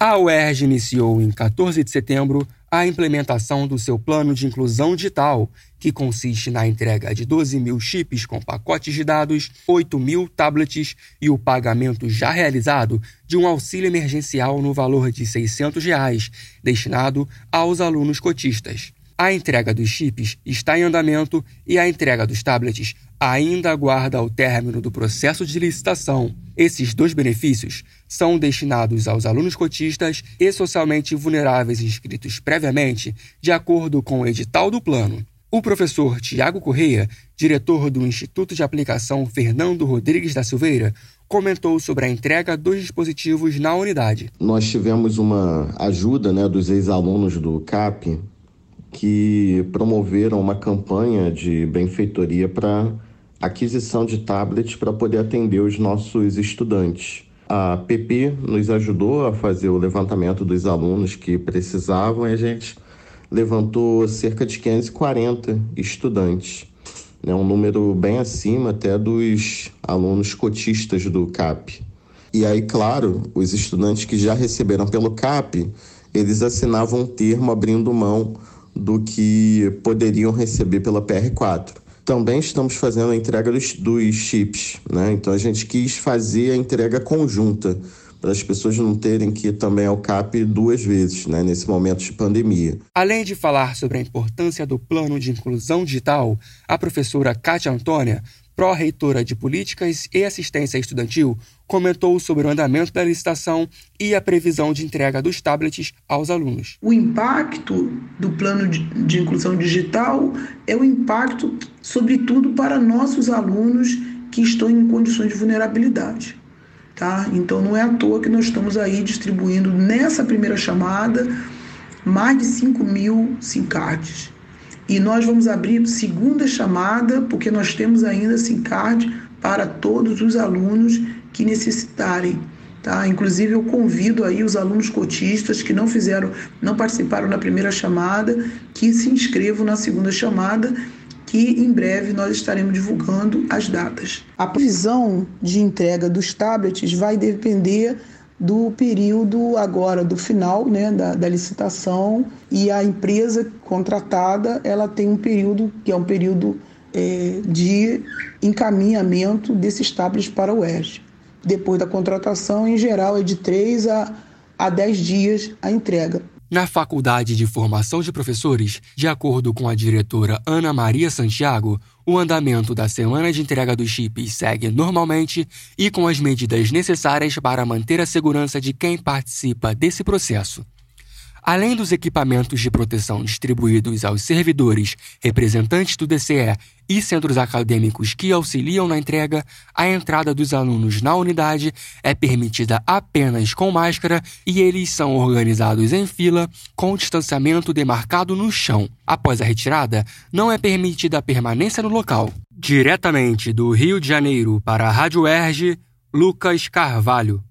A UERJ iniciou em 14 de setembro a implementação do seu plano de inclusão digital, que consiste na entrega de 12 mil chips com pacotes de dados, 8 mil tablets e o pagamento já realizado de um auxílio emergencial no valor de 600 reais, destinado aos alunos cotistas. A entrega dos chips está em andamento e a entrega dos tablets ainda aguarda o término do processo de licitação. Esses dois benefícios são destinados aos alunos cotistas e socialmente vulneráveis inscritos previamente, de acordo com o edital do plano. O professor Tiago Correia, diretor do Instituto de Aplicação Fernando Rodrigues da Silveira, comentou sobre a entrega dos dispositivos na unidade. Nós tivemos uma ajuda né, dos ex-alunos do CAP que promoveram uma campanha de benfeitoria para aquisição de tablets para poder atender os nossos estudantes. A PP nos ajudou a fazer o levantamento dos alunos que precisavam e a gente levantou cerca de 540 estudantes, né, um número bem acima até dos alunos cotistas do CAP. E aí, claro, os estudantes que já receberam pelo CAP, eles assinavam um termo abrindo mão do que poderiam receber pela PR4. Também estamos fazendo a entrega dos, dos chips, né? Então a gente quis fazer a entrega conjunta para as pessoas não terem que ir também ao CAP duas vezes, né, nesse momento de pandemia. Além de falar sobre a importância do plano de inclusão digital, a professora Kátia Antônia pró-reitora de Políticas e Assistência Estudantil, comentou sobre o andamento da licitação e a previsão de entrega dos tablets aos alunos. O impacto do plano de inclusão digital é o impacto, sobretudo, para nossos alunos que estão em condições de vulnerabilidade. Tá? Então, não é à toa que nós estamos aí distribuindo nessa primeira chamada mais de 5 mil SIM cards e nós vamos abrir segunda chamada, porque nós temos ainda SIM card para todos os alunos que necessitarem. Tá? Inclusive eu convido aí os alunos cotistas que não fizeram, não participaram na primeira chamada, que se inscrevam na segunda chamada, que em breve nós estaremos divulgando as datas. A previsão de entrega dos tablets vai depender do período agora do final né, da, da, licitação e a empresa contratada ela tem um período que é um período é, de encaminhamento desses tablets para o ERJ. Depois da contratação, em geral, é de 3 a, a 10 dias a entrega. Na Faculdade de Formação de Professores, de acordo com a diretora Ana Maria Santiago, o andamento da semana de entrega dos chips segue normalmente e com as medidas necessárias para manter a segurança de quem participa desse processo. Além dos equipamentos de proteção distribuídos aos servidores, representantes do DCE e centros acadêmicos que auxiliam na entrega, a entrada dos alunos na unidade é permitida apenas com máscara e eles são organizados em fila com distanciamento demarcado no chão. Após a retirada, não é permitida a permanência no local. Diretamente do Rio de Janeiro para a Rádio Erge, Lucas Carvalho.